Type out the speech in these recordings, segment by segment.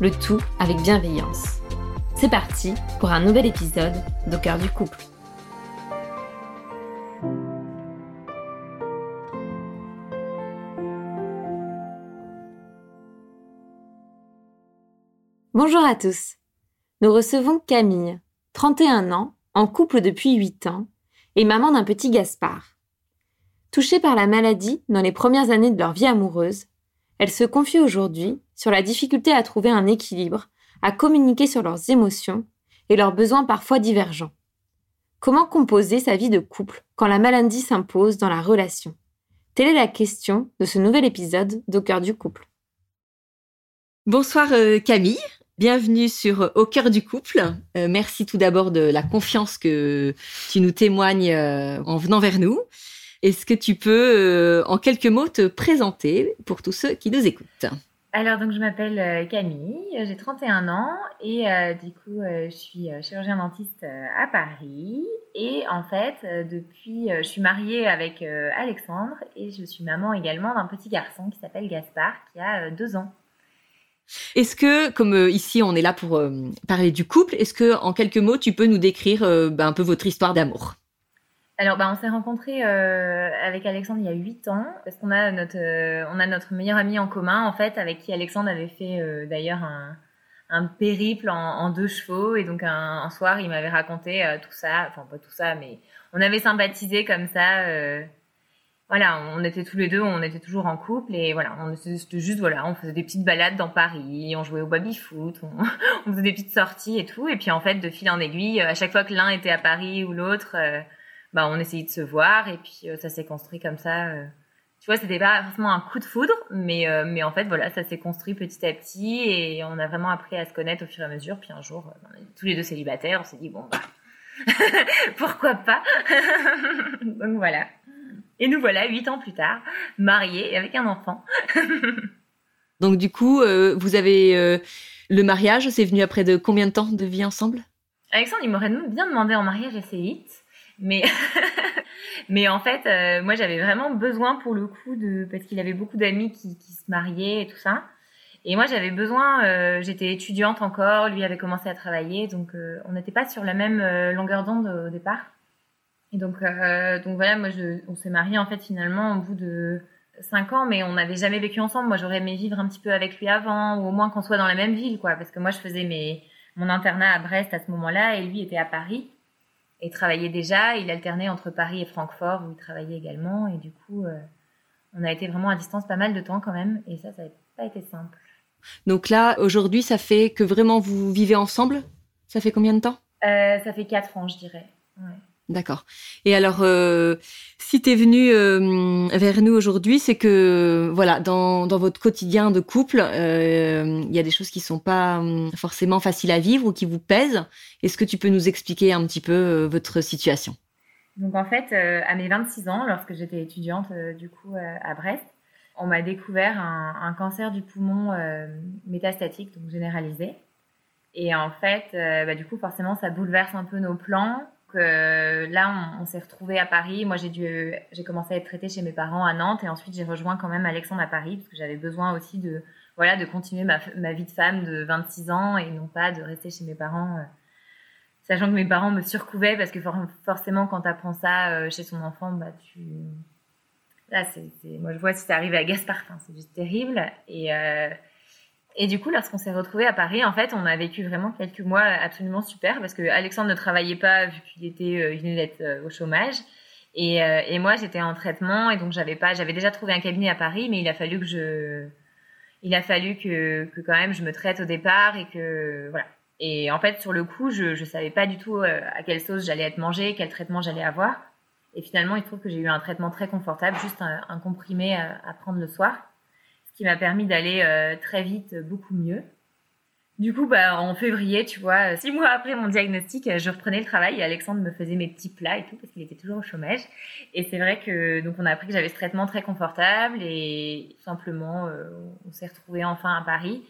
le tout avec bienveillance. C'est parti pour un nouvel épisode d'Au cœur du couple. Bonjour à tous. Nous recevons Camille, 31 ans, en couple depuis 8 ans, et maman d'un petit Gaspard. Touchée par la maladie dans les premières années de leur vie amoureuse, elle se confie aujourd'hui sur la difficulté à trouver un équilibre, à communiquer sur leurs émotions et leurs besoins parfois divergents. Comment composer sa vie de couple quand la maladie s'impose dans la relation? Telle est la question de ce nouvel épisode d'Au cœur du couple. Bonsoir euh, Camille, bienvenue sur euh, Au cœur du couple. Euh, merci tout d'abord de la confiance que tu nous témoignes en venant vers nous. Est-ce que tu peux, en quelques mots, te présenter pour tous ceux qui nous écoutent? Alors, donc, je m'appelle euh, Camille, j'ai 31 ans et euh, du coup, euh, je suis chirurgien dentiste à Paris. Et en fait, depuis, je suis mariée avec Alexandre et je suis maman également d'un petit garçon qui s'appelle Gaspard, qui a deux ans. Est-ce que, comme ici on est là pour parler du couple, est-ce que en quelques mots tu peux nous décrire bah, un peu votre histoire d'amour? Alors, bah, on s'est rencontrés euh, avec Alexandre il y a 8 ans parce qu'on a notre euh, on a notre meilleur ami en commun en fait avec qui Alexandre avait fait euh, d'ailleurs un, un périple en, deux chevaux. Et donc un, soir il m'avait raconté euh, tout ça enfin pas tout ça mais on avait sympathisé comme ça voilà on était tous les deux on était toujours en couple et voilà on était juste voilà on faisait des petites balades dans Paris on jouait au baby foot on, on faisait des petites sorties et tout. Et puis en fait de fil en aiguille à chaque fois que l'un était à Paris ou l'autre bah, on essayait de se voir et puis euh, ça s'est construit comme ça. Euh. Tu vois, c'était pas forcément un coup de foudre, mais, euh, mais en fait, voilà, ça s'est construit petit à petit et on a vraiment appris à se connaître au fur et à mesure. Puis un jour, on est tous les deux célibataires, on s'est dit, bon, bah, pourquoi pas? Donc voilà. Et nous voilà, huit ans plus tard, mariés et avec un enfant. Donc du coup, vous avez le mariage, c'est venu après de combien de temps de vie ensemble? Alexandre, il m'aurait bien demandé en mariage assez vite. Mais, mais en fait, euh, moi, j'avais vraiment besoin pour le coup de, parce qu'il avait beaucoup d'amis qui, qui, se mariaient et tout ça. Et moi, j'avais besoin, euh, j'étais étudiante encore, lui avait commencé à travailler, donc euh, on n'était pas sur la même longueur d'onde au départ. Et donc, donc voilà, moi, je, on s'est mariés en fait finalement au bout de cinq ans, mais on n'avait jamais vécu ensemble. Moi, j'aurais aimé vivre un petit peu avec lui avant, ou au moins qu'on soit dans la même ville, quoi, parce que moi, je faisais mes, mon internat à Brest à ce moment-là, et lui était à Paris et travaillait déjà. Il alternait entre Paris et Francfort où il travaillait également. Et du coup, euh, on a été vraiment à distance pas mal de temps quand même. Et ça, ça n'a pas été simple. Donc là, aujourd'hui, ça fait que vraiment vous vivez ensemble? Ça fait combien de temps? Euh, Ça fait quatre ans, je dirais. Ouais. D'accord. Et alors, euh, si tu es venu euh, vers nous aujourd'hui, c'est que voilà, dans, dans votre quotidien de couple, euh, il y a des choses qui sont pas forcément faciles à vivre ou qui vous pèsent. Est-ce que tu peux nous expliquer un petit peu euh, votre situation? Donc en fait, euh, à mes 26 ans, lorsque j'étais étudiante du coup à Brest, on m'a découvert un, un, cancer du poumon métastatique, donc généralisé. Et en fait, bah, du coup, forcément, ça bouleverse un peu nos plans euh, là, on, s'est retrouvés à Paris. Moi, j'ai dû, j'ai commencé à être traitée chez mes parents à Nantes et ensuite j'ai rejoint quand même Alexandre à Paris parce que j'avais besoin aussi de, voilà, de continuer ma, vie de femme de 26 ans et non pas de rester chez mes parents, euh, sachant que mes parents me surcouvaient parce que forcément, quand tu apprends ça euh, chez son enfant, bah tu, là, c'est, moi je vois si c'est arrivé à Gaspard, c'est juste terrible. Euh, et du coup, lorsqu'on s'est retrouvés à Paris, en fait, on a vécu vraiment quelques mois absolument super parce que Alexandre ne travaillait pas vu qu'il était, euh, d'être euh, au chômage. Et, euh, et moi, j'étais en traitement et donc j'avais pas, j'avais déjà trouvé un cabinet à Paris, mais il a fallu que je, il a fallu que, quand même je me traite au départ et que voilà. Et en fait, sur le coup, je ne savais pas du tout à quelle sauce j'allais être mangée, quel traitement j'allais avoir. Et finalement, il trouve que j'ai eu un traitement très confortable, juste un, comprimé à, prendre le soir qui m'a permis d'aller euh, très vite, beaucoup mieux. Du coup, bah, en février, tu vois, euh, six mois après mon diagnostic, euh, je reprenais le travail et Alexandre me faisait mes petits plats et tout parce qu'il était toujours au chômage. Et c'est vrai que donc on a appris que j'avais ce traitement très confortable et simplement on s'est retrouvé enfin à Paris.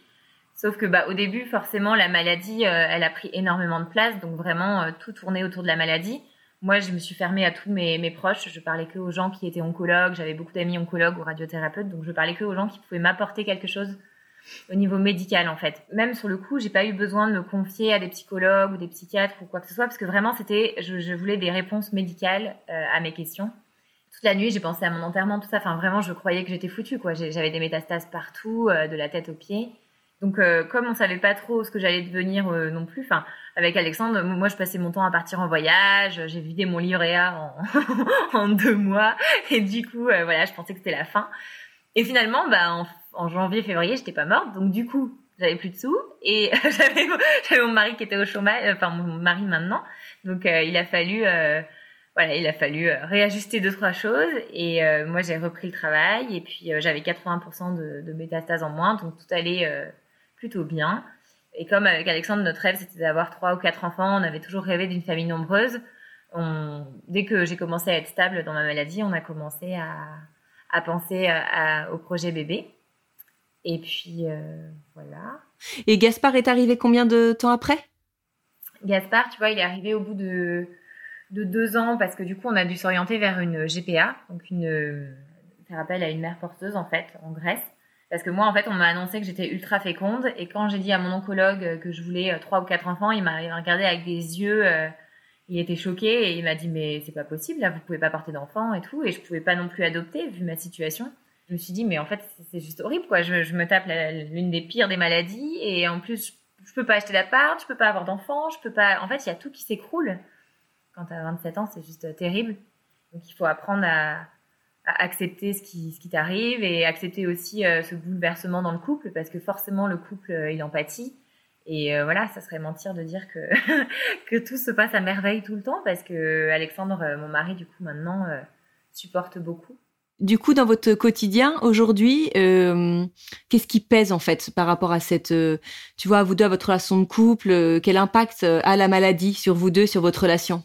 Sauf que bah au début, forcément, la maladie, elle a pris énormément de place, donc vraiment tout tournait autour de la maladie. Moi, je me suis fermée à tous mes, proches. Je parlais que aux gens qui étaient oncologues. J'avais beaucoup d'amis oncologues ou radiothérapeutes, donc je parlais que aux gens qui pouvaient m'apporter quelque chose au niveau médical en fait. Même sur le coup, j'ai pas eu besoin de me confier à des psychologues ou des psychiatres ou quoi que ce soit parce que vraiment c'était, je, voulais des réponses médicales euh, à mes questions. Toute la nuit, j'ai pensé à mon enterrement, tout ça. Enfin, vraiment, je croyais que j'étais foutue quoi. J'avais des métastases partout, euh, de la tête aux pieds. Donc, euh, comme on savait pas trop ce que j'allais devenir non plus, enfin, avec Alexandre, moi, je passais mon temps à partir en voyage. J'ai vidé mon livret A en, deux mois, et du coup, euh, voilà, je pensais que c'était la fin. Et finalement, bah, en, janvier, février, j'étais pas morte, donc du coup, j'avais plus de sous, et j'avais mon mari qui était au chômage, enfin mon mari maintenant. Donc, il a fallu voilà, il a fallu réajuster deux trois choses et moi j'ai repris le travail et puis j'avais 80% de, de métastases en moins donc tout allait plutôt bien. Et comme avec Alexandre, notre rêve, c'était d'avoir trois ou quatre enfants. On avait toujours rêvé d'une famille nombreuse. On, dès que j'ai commencé à être stable dans ma maladie, on a commencé à, à penser à, au projet bébé. Et puis, euh, voilà. Et Gaspard est arrivé combien de temps après? Gaspard, tu vois, il est arrivé au bout de, de deux ans parce que du coup, on a dû s'orienter vers une GPA, donc une, ça rappelle à une mère porteuse en fait, en Grèce. Parce que moi, en fait, on m'a annoncé que j'étais ultra féconde. Et quand j'ai dit à mon oncologue que je voulais euh, trois ou quatre enfants, il m'a regardé avec des yeux. Euh, il était choqué et il m'a dit mais c'est pas possible là, vous pouvez pas porter d'enfants et tout. Et je pouvais pas non plus adopter vu ma situation. Je me suis dit mais en fait c'est juste horrible quoi. Je, me tape l'une des pires des maladies et en plus je, je peux pas acheter d'appart, je peux pas avoir d'enfants, je peux pas. En fait il y a tout qui s'écroule. Quand t'as 27 ans c'est juste terrible. Donc il faut apprendre à accepter ce qui, ce qui t'arrive et accepter aussi euh, ce bouleversement dans le couple parce que forcément le couple euh, il en pâtit et euh, voilà ça serait mentir de dire que que tout se passe à merveille tout le temps parce que Alexandre mon mari du coup maintenant supporte beaucoup. Du coup, dans votre quotidien aujourd'hui, euh, qu'est-ce qui pèse en fait par rapport à cette, tu vois, vous deux, à votre relation de couple, quel impact a la maladie sur vous deux, sur votre relation?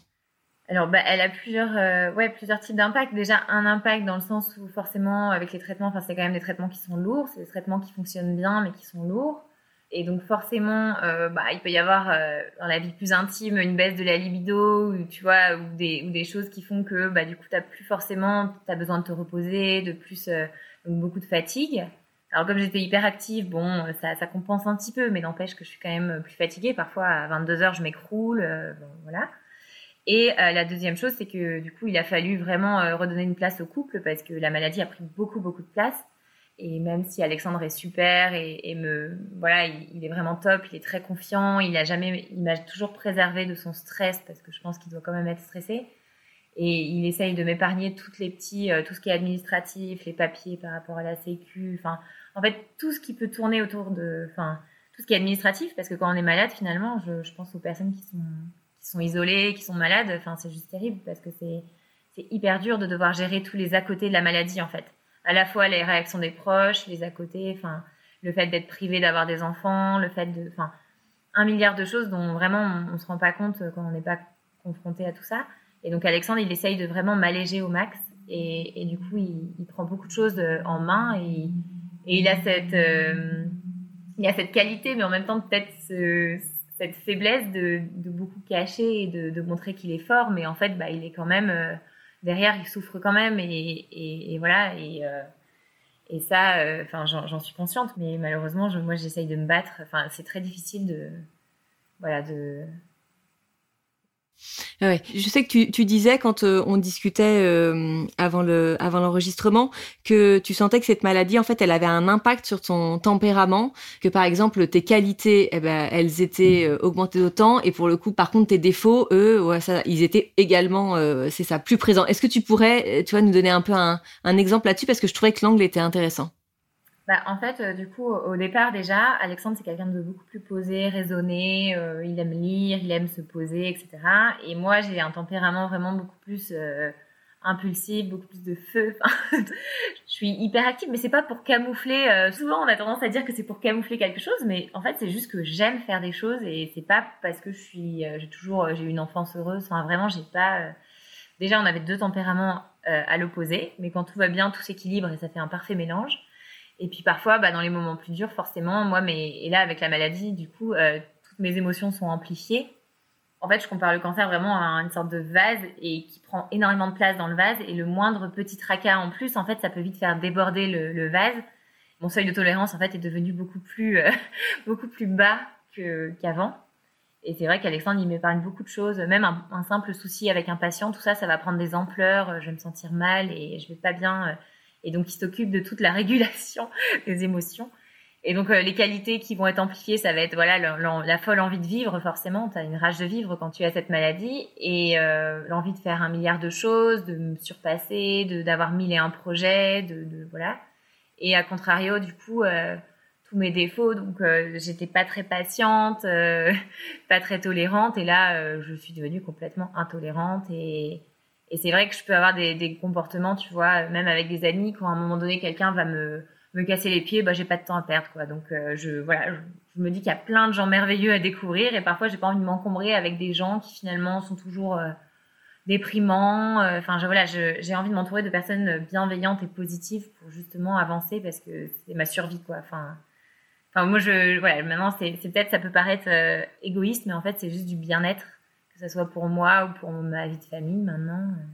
Alors, bah, elle a plusieurs, euh, ouais, plusieurs types d'impact. Déjà, un impact dans le sens où forcément, avec les traitements, enfin, c'est quand même des traitements qui sont lourds, c'est des traitements qui fonctionnent bien, mais qui sont lourds. Et donc, forcément, euh, bah, il peut y avoir euh, dans la vie plus intime une baisse de la libido, ou, tu vois, ou des, ou des choses qui font que, bah, du coup, t'as plus forcément, t'as besoin de te reposer, de plus, donc beaucoup de fatigue. Alors, comme j'étais hyper active, bon, ça, ça compense un petit peu, mais n'empêche que je suis quand même plus fatiguée. Parfois, à 22 heures, je m'écroule, bon, voilà. Et euh, la deuxième chose, c'est que du coup, il a fallu vraiment euh, redonner une place au couple parce que la maladie a pris beaucoup, beaucoup de place. Et même si Alexandre est super et, et me, voilà, il, est vraiment top, il est très confiant, il a jamais, il m'a toujours préservé de son stress parce que je pense qu'il doit quand même être stressé. Et il essaye de m'épargner toutes les petits, euh, tout ce qui est administratif, les papiers par rapport à la sécu, enfin, en fait, tout ce qui peut tourner autour de, enfin, tout ce qui est administratif parce que quand on est malade, finalement, je, je pense aux personnes qui sont qui sont isolés, qui sont malades. Enfin, c'est juste terrible parce que c'est hyper dur de devoir gérer tous les à côté de la maladie en fait. À la fois les réactions des proches, les à côté, enfin le fait d'être privé d'avoir des enfants, le fait de, enfin un milliard de choses dont vraiment on, on se rend pas compte quand on n'est pas confronté à tout ça. Et donc Alexandre, il essaye de vraiment m'alléger au max et, du coup il, prend beaucoup de choses euh, en main et, et il a cette euh, il a cette qualité, mais en même temps peut-être ce, cette faiblesse de, beaucoup cacher et de, montrer qu'il est fort, mais en fait, bah, il est quand même euh, derrière, il souffre quand même, et, et, voilà. Et, euh, ça, euh, enfin, j'en suis consciente, mais malheureusement, je, moi, j'essaye de me battre. Enfin, c'est très difficile de, voilà, de, Ouais. Je sais que tu, tu disais quand euh, on discutait euh, avant le avant l'enregistrement que tu sentais que cette maladie en fait elle avait un impact sur ton tempérament, que par exemple tes qualités eh ben elles étaient euh, augmentées d'autant et pour le coup par contre tes défauts eux ouais, ça, ils étaient également c'est ça plus présents. Est-ce que tu pourrais tu vois nous donner un peu un, un exemple là-dessus? Parce que je trouvais que l'angle était intéressant. Bah, en fait, euh, du coup, au départ déjà, Alexandre c'est quelqu'un de beaucoup plus posé, raisonné. Euh, il aime lire, il aime se poser, etc. Et moi, j'ai un tempérament vraiment beaucoup plus euh, impulsif, beaucoup plus de feu. je suis hyper active, mais c'est pas pour camoufler. souvent, on a tendance à dire que c'est pour camoufler quelque chose, mais en fait, c'est juste que j'aime faire des choses et c'est pas parce que je suis, j'ai toujours, j'ai une enfance heureuse. Enfin, vraiment, j'ai pas. Déjà, on avait deux tempéraments à l'opposé, mais quand tout va bien, tout s'équilibre et ça fait un parfait mélange. Et puis parfois, bah, dans les moments plus durs, forcément, moi, mais et là avec la maladie, du coup, euh, toutes mes émotions sont amplifiées. En fait, je compare le cancer vraiment à une sorte de vase et qui prend énormément de place dans le vase. Et le moindre petit tracas en plus, en fait, ça peut vite faire déborder le, vase. Mon seuil de tolérance, en fait, est devenu beaucoup plus, euh, beaucoup plus bas qu'avant. Et c'est vrai qu'Alexandre, il m'épargne beaucoup de choses. Même un, un, simple souci avec un patient, tout ça, ça va prendre des ampleurs. Je vais me sentir mal et je vais pas bien euh, et donc il s'occupe de toute la régulation des émotions. Et donc euh, les qualités qui vont être amplifiées, ça va être voilà la folle envie de vivre forcément. Tu as une rage de vivre quand tu as cette maladie et euh, l'envie de faire un milliard de choses, de me surpasser, de d'avoir mille et un projets, de, de, voilà. Et à contrario, du coup, euh, tous mes défauts, donc j'étais pas très patiente, pas très tolérante, et là je suis devenue complètement intolérante et et c'est vrai que je peux avoir des, comportements, tu vois, même avec des amis, quand à un moment donné quelqu'un va me, me casser les pieds, bah j'ai pas de temps à perdre, quoi. Donc euh, je voilà, je, me dis qu'il y a plein de gens merveilleux à découvrir et parfois j'ai pas envie de m'encombrer avec des gens qui finalement sont toujours euh, déprimants. Euh, enfin voilà, j'ai envie de m'entourer de personnes bienveillantes et positives pour justement avancer parce que c'est ma survie, quoi. Enfin Enfin, moi, je, voilà, maintenant, c'est peut-être, ça peut paraître égoïste, mais en fait, c'est juste du bien-être ce soit pour moi ou pour ma vie de famille maintenant. Euh.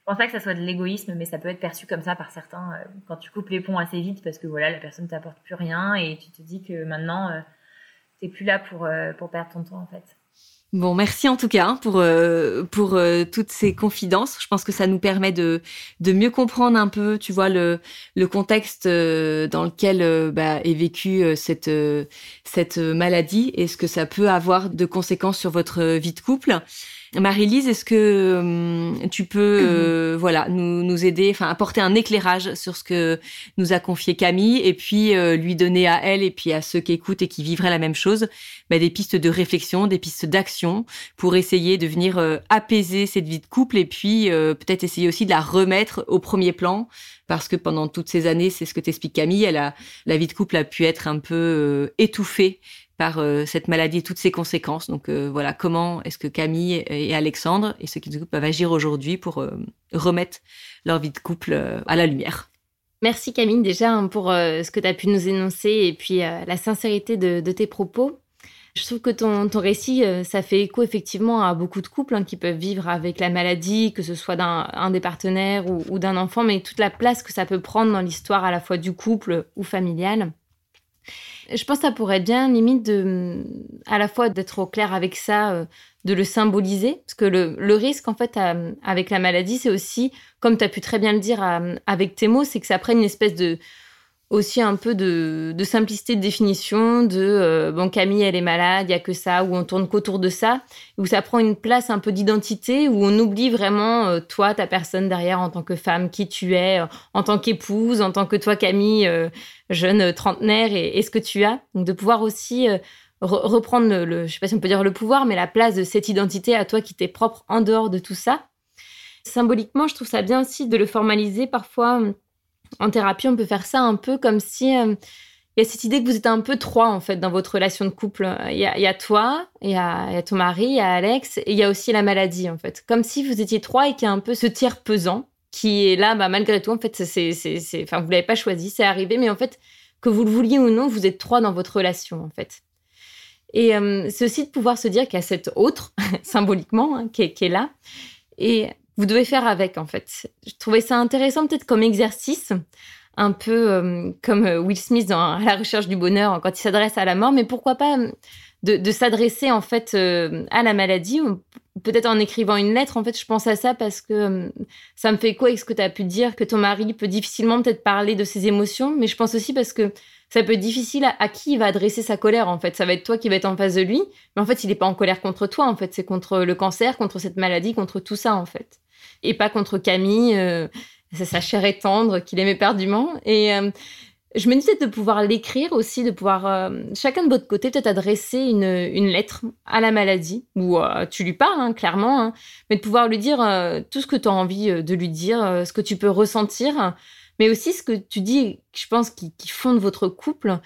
Je pense pas que ça soit de l'égoïsme, mais ça peut être perçu comme ça par certains euh, quand tu coupes les ponts assez vite parce que voilà, la personne t'apporte plus rien et tu te dis que maintenant tu euh, t'es plus là pour, pour perdre ton temps en fait. Bon, merci en tout cas hein, pour euh, pour euh, toutes ces confidences. Je pense que ça nous permet de de mieux comprendre un peu, tu vois, le le contexte euh, dans lequel bah, est vécue cette cette maladie et ce que ça peut avoir de conséquences sur votre vie de couple. Marie-Lise, est-ce que hum, tu peux mhm. euh, voilà nous, nous aider, enfin apporter un éclairage sur ce que nous a confié Camille et puis euh, lui donner à elle et puis à ceux qui écoutent et qui vivraient la même chose bah, des pistes de réflexion, des pistes d'action pour essayer de venir euh, apaiser cette vie de couple et puis peut-être essayer aussi de la remettre au premier plan parce que pendant toutes ces années, c'est ce que t'explique Camille, elle a, la vie de couple a pu être un peu étouffée par euh, cette maladie et toutes ses conséquences. Donc euh, voilà, comment est-ce que Camille et Alexandre et ceux qui nous peuvent agir aujourd'hui pour euh, remettre leur vie de couple à la lumière. Merci Camille déjà hein, pour ce que tu as pu nous énoncer et puis la sincérité de, tes propos. Je trouve que ton, ton récit, ça fait écho effectivement à beaucoup de couples hein, qui peuvent vivre avec la maladie, que ce soit d'un des partenaires ou, ou d'un enfant, mais toute la place que ça peut prendre dans l'histoire à la fois du couple ou familiale. Je pense que ça pourrait être bien, limite, de, à la fois d'être au clair avec ça, euh, de le symboliser. Parce que le, le risque, en fait, avec la maladie, c'est aussi, comme tu as pu très bien le dire avec tes mots, c'est que ça prenne une espèce de, aussi un peu de, simplicité de définition, de euh, bon Camille elle est malade, il y a que ça, où on tourne qu'autour de ça, où ça prend une place un peu d'identité, où on oublie vraiment euh, toi, ta personne derrière en tant que femme, qui tu es, euh, en tant qu'épouse, en tant que toi Camille, jeune trentenaire et, ce que tu as. Donc de pouvoir aussi reprendre le, le, je sais pas si on peut dire le pouvoir, mais la place de cette identité à toi qui t'est propre en dehors de tout ça. Symboliquement, je trouve ça bien aussi de le formaliser parfois en thérapie, on peut faire ça un peu comme si euh, il y a cette idée que vous êtes un peu trois en fait dans votre relation de couple. Il y a, toi, il y, a, ton mari, il y a Alex, et il y a aussi la maladie en fait. Comme si vous étiez trois et qu'il y a un peu ce tiers pesant qui est là, bah, malgré tout en fait, c'est, enfin vous l'avez pas choisi, c'est arrivé, mais en fait que vous le vouliez ou non, vous êtes trois dans votre relation en fait. Et euh, c'est aussi de pouvoir se dire qu'il y a cette autre, symboliquement, hein, qui, est, qui, est, là. Et vous devez faire avec en fait. Je trouvais ça intéressant peut-être comme exercice, un peu euh, comme euh, Will Smith dans la recherche du bonheur quand il s'adresse à la mort, mais pourquoi pas euh, de, s'adresser en fait à la maladie. Peut-être en écrivant une lettre, en fait, je pense à ça parce que ça me fait quoi avec ce que tu as pu dire, que ton mari peut difficilement peut-être parler de ses émotions, mais je pense aussi parce que ça peut être difficile à, qui il va adresser sa colère, en fait. Ça va être toi qui va être en face de lui, mais en fait, il n'est pas en colère contre toi, en fait. C'est contre le cancer, contre cette maladie, contre tout ça, en fait. Et pas contre Camille, euh, sa chair et tendre qu'il aimait perdument. Et je me disais de pouvoir l'écrire aussi, de pouvoir euh, chacun de votre côté peut-être adresser une, lettre à la maladie, euh, tu lui parles hein, clairement, hein, mais de pouvoir lui dire euh, tout ce que tu as envie de lui dire, ce que tu peux ressentir, mais aussi ce que tu dis, je pense, qui, fonde votre couple,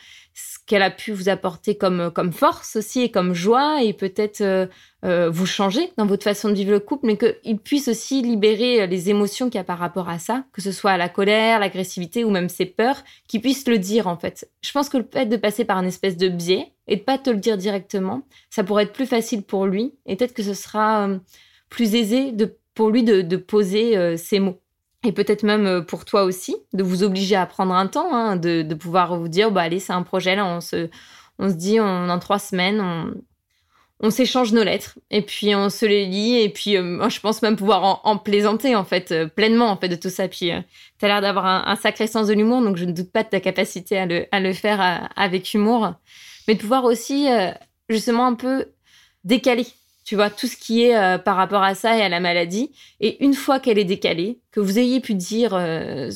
qu'elle a pu vous apporter comme, comme force aussi et comme joie, et peut-être euh, euh, vous changer dans votre façon de vivre le couple, mais qu'il puisse aussi libérer les émotions qu'il y a par rapport à ça, que ce soit la colère, l'agressivité ou même ses peurs, qu'il puisse le dire en fait. Je pense que le fait de passer par une espèce de biais et de pas te le dire directement, ça pourrait être plus facile pour lui, et peut-être que ce sera euh, plus aisé pour lui de, de poser ces mots et peut-être même euh, pour toi aussi, de vous obliger à prendre un temps, hein, de, pouvoir vous dire, bah allez, c'est un projet, là, on se, dit, on, en trois semaines, on, s'échange nos lettres, et puis on se les lit, et puis euh, je pense même pouvoir en, plaisanter, en fait, euh, pleinement, en fait, de tout ça. Puis tu as l'air d'avoir un, sacré sens de l'humour, donc je ne doute pas de ta capacité à le faire avec humour, mais de pouvoir aussi, justement, un peu décaler tu vois, tout ce qui est euh, par rapport à ça et à la maladie. Et une fois qu'elle est décalée, que vous ayez pu dire euh,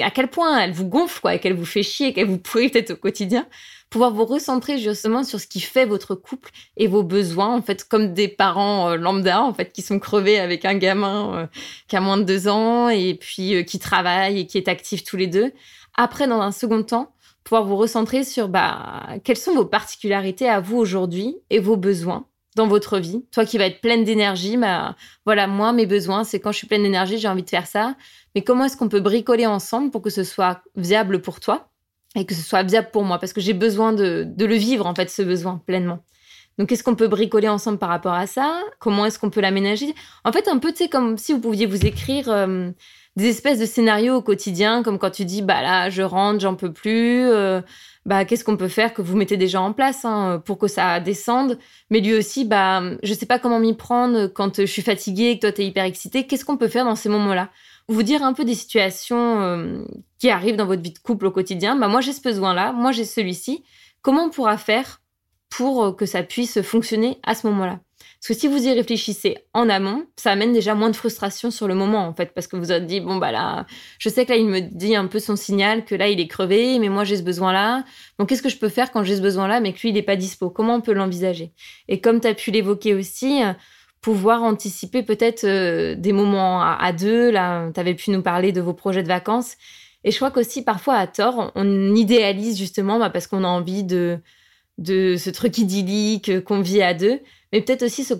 à quel point elle vous gonfle, quoi, qu'elle vous fait chier, et qu'elle vous pourrit peut-être au quotidien, pouvoir vous recentrer justement sur ce qui fait votre couple et vos besoins, en fait, comme des parents euh, lambda, en fait, qui sont crevés avec un gamin qui a moins de deux ans et puis qui travaille et qui est actif tous les deux. Après, dans un second temps, pouvoir vous recentrer sur bah, quelles sont vos particularités à vous aujourd'hui et vos besoins dans votre vie. Toi qui va être pleine d'énergie, bah, voilà, moi, mes besoins, c'est quand je suis pleine d'énergie, j'ai envie de faire ça. Mais comment est-ce qu'on peut bricoler ensemble pour que ce soit viable pour toi et que ce soit viable pour moi? Parce que j'ai besoin de, le vivre, en fait, ce besoin pleinement. Donc, qu'est-ce qu'on peut bricoler ensemble par rapport à ça? Comment est-ce qu'on peut l'aménager? En fait, un peu, tu sais, comme si vous pouviez vous écrire euh, des espèces de scénarios au quotidien, comme quand tu dis, bah là, je rentre, j'en peux plus. Euh, bah, qu'est-ce qu'on peut faire que vous mettez déjà en place hein, pour que ça descende? Mais lui aussi, bah, je sais pas comment m'y prendre quand je suis fatiguée et que toi, tu es hyper excitée. Qu'est-ce qu'on peut faire dans ces moments-là? Vous dire un peu des situations euh, qui arrivent dans votre vie de couple au quotidien. Bah, moi, j'ai ce besoin-là, moi, j'ai celui-ci. Comment on pourra faire pour que ça puisse fonctionner à ce moment-là? Parce que si vous y réfléchissez en amont, ça amène déjà moins de frustration sur le moment, en fait, parce que vous avez dit, bon, bah là, je sais que là, il me dit un peu son signal que là, il est crevé, mais moi, j'ai ce besoin-là. Donc, qu'est-ce que je peux faire quand j'ai ce besoin-là, mais que lui, il n'est pas dispo? Comment on peut l'envisager? Et comme tu as pu l'évoquer aussi, pouvoir anticiper peut-être euh, des moments à, deux. Là, tu avais pu nous parler de vos projets de vacances. Et je crois qu'aussi, parfois, à tort, on idéalise justement bah, parce qu'on a envie de, de ce truc idyllique qu'on vit à deux mais peut-être aussi se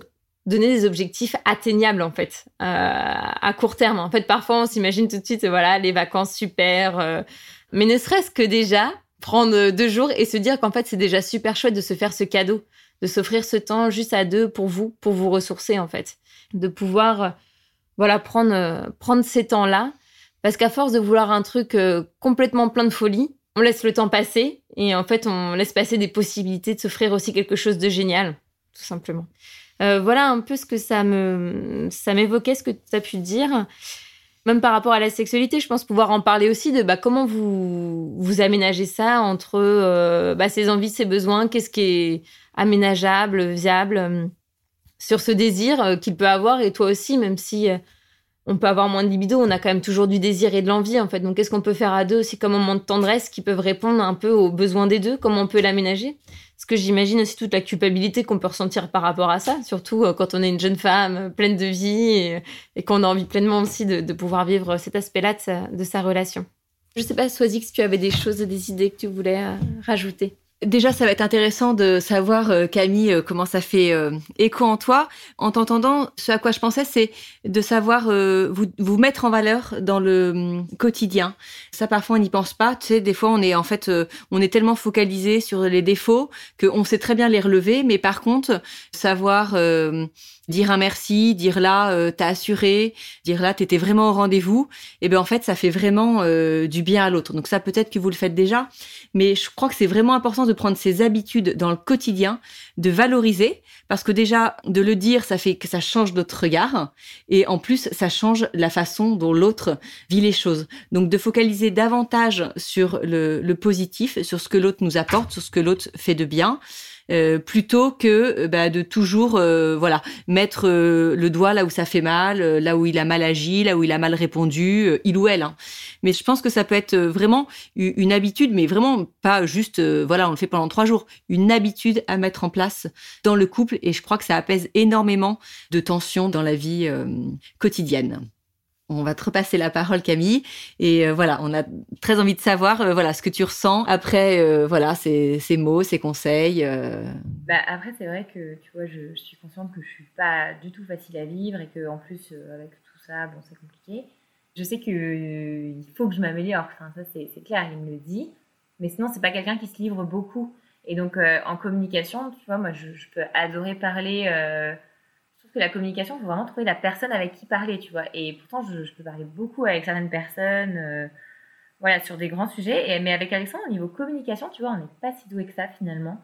donner des objectifs atteignables en fait euh, à court terme. En fait, parfois on s'imagine tout de suite voilà les vacances super, euh, mais ne serait-ce que déjà prendre deux jours et se dire qu'en fait c'est déjà super chouette de se faire ce cadeau, de s'offrir ce temps juste à deux pour vous, pour vous ressourcer en fait, de pouvoir euh, voilà prendre prendre ces temps-là. Parce qu'à force de vouloir un truc complètement plein de folie, on laisse le temps passer et en fait on laisse passer des possibilités de s'offrir aussi quelque chose de génial tout simplement. Euh, voilà un peu ce que ça me ça m'évoquait, ce que tu as pu dire. Même par rapport à la sexualité, je pense pouvoir en parler aussi de bah, comment vous, vous aménagez ça entre euh, bah, ses envies, ses besoins, qu'est-ce qui est aménageable, viable, euh, sur ce désir qu'il peut avoir, et toi aussi, même si on peut avoir moins de libido, on a quand même toujours du désir et de l'envie, en fait. Donc, qu'est-ce qu'on peut faire à deux? Aussi comme moment de tendresse qui peuvent répondre un peu aux besoins des deux, comment on peut l'aménager? Que j'imagine aussi toute la culpabilité qu'on peut ressentir par rapport à ça, surtout euh, quand on est une jeune femme euh, pleine de vie et, qu'on a envie pleinement aussi de, pouvoir vivre cet aspect-là de sa, relation. Je ne sais pas, Soisy, si tu avais des choses, des idées que tu voulais euh, rajouter. Déjà, ça va être intéressant de savoir, euh, Camille, euh, comment ça fait euh, écho en toi. En t'entendant, ce à quoi je pensais, c'est de savoir vous, vous mettre en valeur dans le hum, quotidien. Ça, parfois, on n'y pense pas. Tu sais, des fois, on est en fait, on est tellement focalisé sur les défauts qu'on sait très bien les relever, mais par contre, savoir dire un merci, dire là euh, t'as assuré, dire là t'étais vraiment au rendez-vous, et ben en fait ça fait vraiment euh, du bien à l'autre. Donc ça peut-être que vous le faites déjà, mais je crois que c'est vraiment important de prendre ces habitudes dans le quotidien, de valoriser, parce que déjà de le dire ça fait que ça change notre regard, et en plus ça change la façon dont l'autre vit les choses. Donc de focaliser davantage sur le positif, sur ce que l'autre nous apporte, sur ce que l'autre fait de bien. Euh, plutôt que euh, bah, de toujours euh, voilà mettre le doigt là où ça fait mal, là où il a mal agi, là où il a mal répondu, il ou elle. Hein. Mais je pense que ça peut être vraiment une habitude, mais vraiment pas juste voilà on le fait pendant trois jours, une habitude à mettre en place dans le couple et je crois que ça apaise énormément de tensions dans la vie quotidienne on va te repasser la parole Camille. Et euh, voilà on a très envie de savoir euh, voilà ce que tu ressens après euh, voilà ces, ces, mots ces conseils bah, après c'est vrai que tu vois je, suis consciente que je suis pas du tout facile à vivre et que en plus avec tout ça bon c'est compliqué. Je sais que il faut que je m'améliore. Ça c'est clair il me le dit. Mais sinon c'est pas quelqu'un qui se livre beaucoup. Et donc en communication tu vois moi je peux adorer parler que la communication, il faut vraiment trouver la personne avec qui parler, tu vois. Et pourtant, je, peux parler beaucoup avec certaines personnes, euh, voilà, sur des grands sujets. Et, mais avec Alexandre, au niveau communication, tu vois, on n'est pas si doué que ça finalement.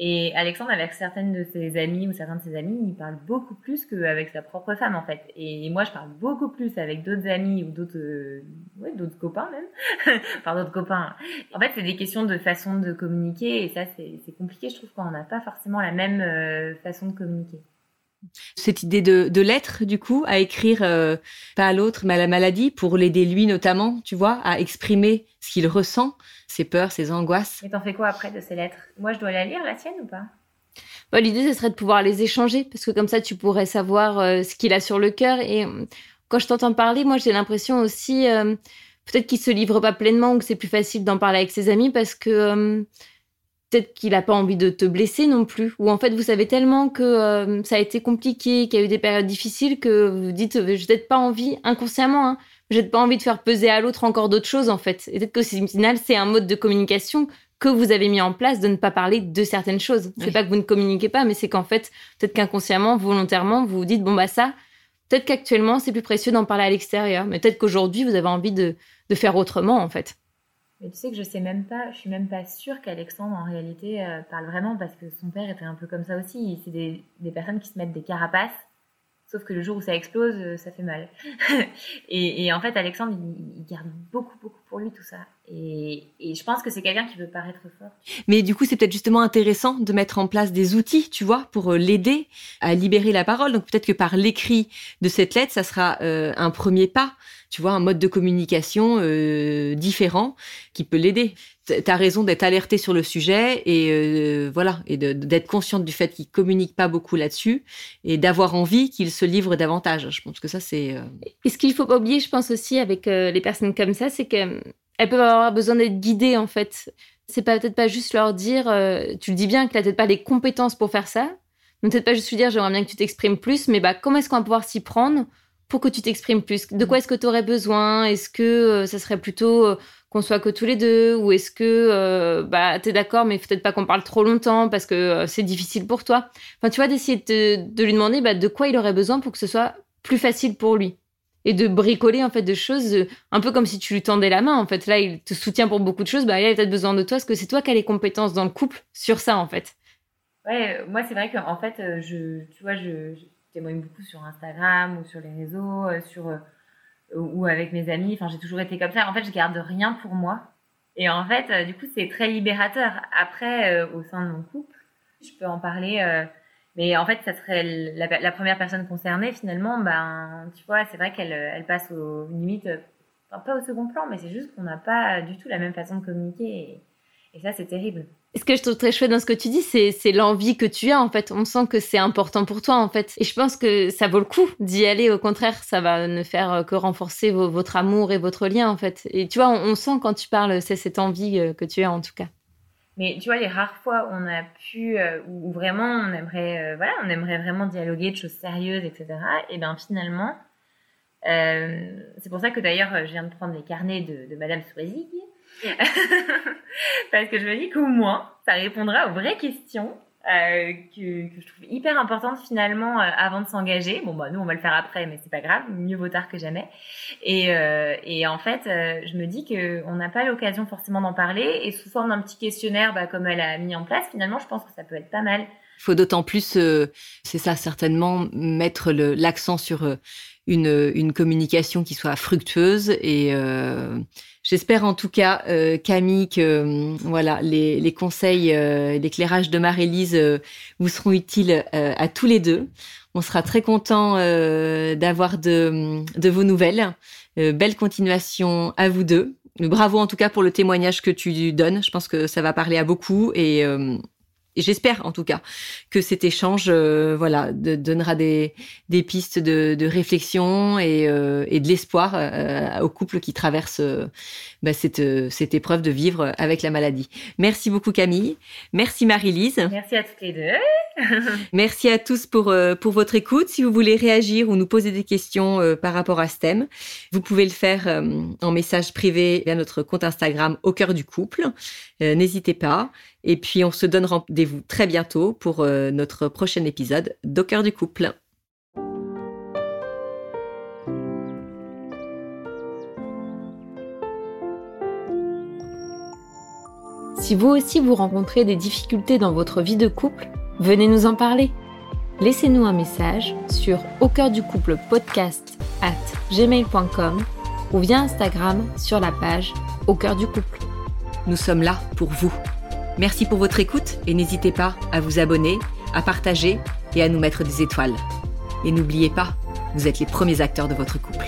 Et Alexandre, avec certaines de ses amies ou certains de ses amis, il parle beaucoup plus qu'avec sa propre femme, en fait. Et moi, je parle beaucoup plus avec d'autres amis ou d'autres, euh, ouais, d'autres copains même. enfin, d'autres copains. En fait, c'est des questions de façon de communiquer. Et ça, c'est compliqué, je trouve, quand on n'a pas forcément la même euh, façon de communiquer. Cette idée de, de lettre, du coup, à écrire euh, pas à l'autre, mais à la maladie, pour l'aider lui notamment, tu vois, à exprimer ce qu'il ressent, ses peurs, ses angoisses. Et t'en fais quoi après de ces lettres? Moi, je dois la lire, la tienne ou pas? Bah, L'idée, ce serait de pouvoir les échanger, parce que comme ça, tu pourrais savoir euh, ce qu'il a sur le cœur. Et euh, quand je t'entends parler, moi, j'ai l'impression aussi, peut-être qu'il se livre pas pleinement ou que c'est plus facile d'en parler avec ses amis, parce que peut-être qu'il n'a pas envie de te blesser non plus. Ou en fait, vous savez tellement que euh, ça a été compliqué, qu'il y a eu des périodes difficiles que vous dites, euh, je n'ai pas envie, inconsciemment, hein, je n'ai pas envie de faire peser à l'autre encore d'autres choses en fait. Et peut-être que final, c'est un mode de communication que vous avez mis en place de ne pas parler de certaines choses. C'est pas que vous ne communiquez pas, mais c'est qu'en fait, peut-être qu'inconsciemment, volontairement, vous vous dites, bon bah ça, peut-être qu'actuellement, c'est plus précieux d'en parler à l'extérieur. Mais peut-être qu'aujourd'hui, vous avez envie de, de faire autrement en fait. Mais tu sais que je sais même pas, je suis même pas sûre qu'Alexandre en réalité euh, parle vraiment parce que son père était un peu comme ça aussi. C'est des, des personnes qui se mettent des carapaces Sauf que le jour où ça explose, euh, ça fait mal. et, en fait, Alexandre, il, garde beaucoup, beaucoup pour lui tout ça. Et, je pense que c'est quelqu'un qui veut paraître fort. Mais du coup, c'est peut-être justement intéressant de mettre en place des outils, tu vois, pour euh, l'aider à libérer la parole. Donc peut-être que par l'écrit de cette lettre, ça sera euh, un premier pas, tu vois, un mode de communication différent qui peut l'aider tu as raison d'être alerté sur le sujet et euh, voilà et d'être consciente du fait qu'il communique pas beaucoup là-dessus et d'avoir envie qu'il se livre davantage. Je pense que ça c'est. Euh, et ce qu'il faut pas oublier, je pense aussi avec euh, les personnes comme ça, c'est qu'elles peuvent avoir besoin d'être guidées en fait. C'est peut-être pas juste leur dire, tu le dis bien, que tu peut-être pas les compétences pour faire ça. Donc peut-être pas juste lui dire, j'aimerais bien que tu t'exprimes plus, mais bah comment est-ce qu'on va pouvoir s'y prendre pour que tu t'exprimes plus? De quoi est-ce que tu aurais besoin? Est-ce que ça serait plutôt qu'on soit que tous les deux ou est-ce que euh, bah t'es d'accord mais peut-être pas qu'on parle trop longtemps parce que euh, c'est difficile pour toi. Enfin tu vois d'essayer de, lui demander bah, de quoi il aurait besoin pour que ce soit plus facile pour lui. Et de bricoler en fait de choses euh, un peu comme si tu lui tendais la main en fait. Là il te soutient pour beaucoup de choses. Bah il a peut-être besoin de toi. Parce que c'est toi qui as les compétences dans le couple sur ça en fait? Ouais moi c'est vrai qu'en fait je tu vois je, je, témoigne beaucoup sur Instagram ou sur les réseaux sur ou avec mes amis. Enfin, j'ai toujours été comme ça. En fait, je garde rien pour moi. Et en fait, euh, du coup, c'est très libérateur. Après, euh, au sein de mon couple, je peux en parler. Euh, mais en fait, ça serait la, première personne concernée. Finalement, ben, tu vois, c'est vrai qu'elle elle passe aux limites, pas au second plan, mais c'est juste qu'on n'a pas du tout la même façon de communiquer. et ça, c'est terrible. Ce que je trouve très chouette dans ce que tu dis, c'est l'envie que tu as, en fait. On sent que c'est important pour toi, en fait. Et je pense que ça vaut le coup d'y aller. Au contraire, ça va ne faire que renforcer votre amour et votre lien, en fait. Et tu vois, on, sent quand tu parles, c'est cette envie euh, que tu as, en tout cas. Mais tu vois, les rares fois où on a pu, euh, où vraiment on aimerait, euh, voilà, on aimerait vraiment dialoguer de choses sérieuses, etc. Et bien finalement, c'est pour ça que d'ailleurs, je viens de prendre les carnets de, Madame Swazig Parce que je me dis qu'au moins, ça répondra aux vraies questions euh, que, je trouve hyper importante finalement euh, avant de s'engager. Bon, bah nous, on va le faire après, mais c'est pas grave, mieux vaut tard que jamais. Et, euh, en fait, je me dis que on n'a pas l'occasion forcément d'en parler, et sous forme d'un petit questionnaire, bah, comme elle a mis en place, finalement, je pense que ça peut être pas mal. Il faut d'autant plus, c'est ça certainement, mettre l'accent sur une, communication qui soit fructueuse et j'espère en tout cas Camille que voilà les, les conseils, l'éclairage de Marie-Lise vous seront utiles à tous les deux. On sera très content d'avoir de, de vos nouvelles. belle continuation à vous deux. Bravo en tout cas pour le témoignage que tu donnes. Je pense que ça va parler à beaucoup et j'espère en tout cas que cet échange, euh, voilà, de, donnera des, des pistes de, de réflexion et, euh, et de l'espoir euh, aux couples qui traversent bah, cette, cette épreuve de vivre avec la maladie. Merci beaucoup Camille, merci Marie-Lise. Merci à toutes les deux. merci à tous pour, pour votre écoute. Si vous voulez réagir ou nous poser des questions par rapport à ce thème, vous pouvez le faire en message privé via notre compte Instagram au cœur du couple. N'hésitez pas. Et puis, on se donne rendez-vous très bientôt pour euh, notre prochain épisode d'Au du couple. Si vous aussi vous rencontrez des difficultés dans votre vie de couple, venez nous en parler. Laissez-nous un message sur au cœur du couple podcast at gmail.com ou via Instagram sur la page au cœur du couple. Nous sommes là pour vous. Merci pour votre écoute et n'hésitez pas à vous abonner, à partager et à nous mettre des étoiles. Et n'oubliez pas, vous êtes les premiers acteurs de votre couple.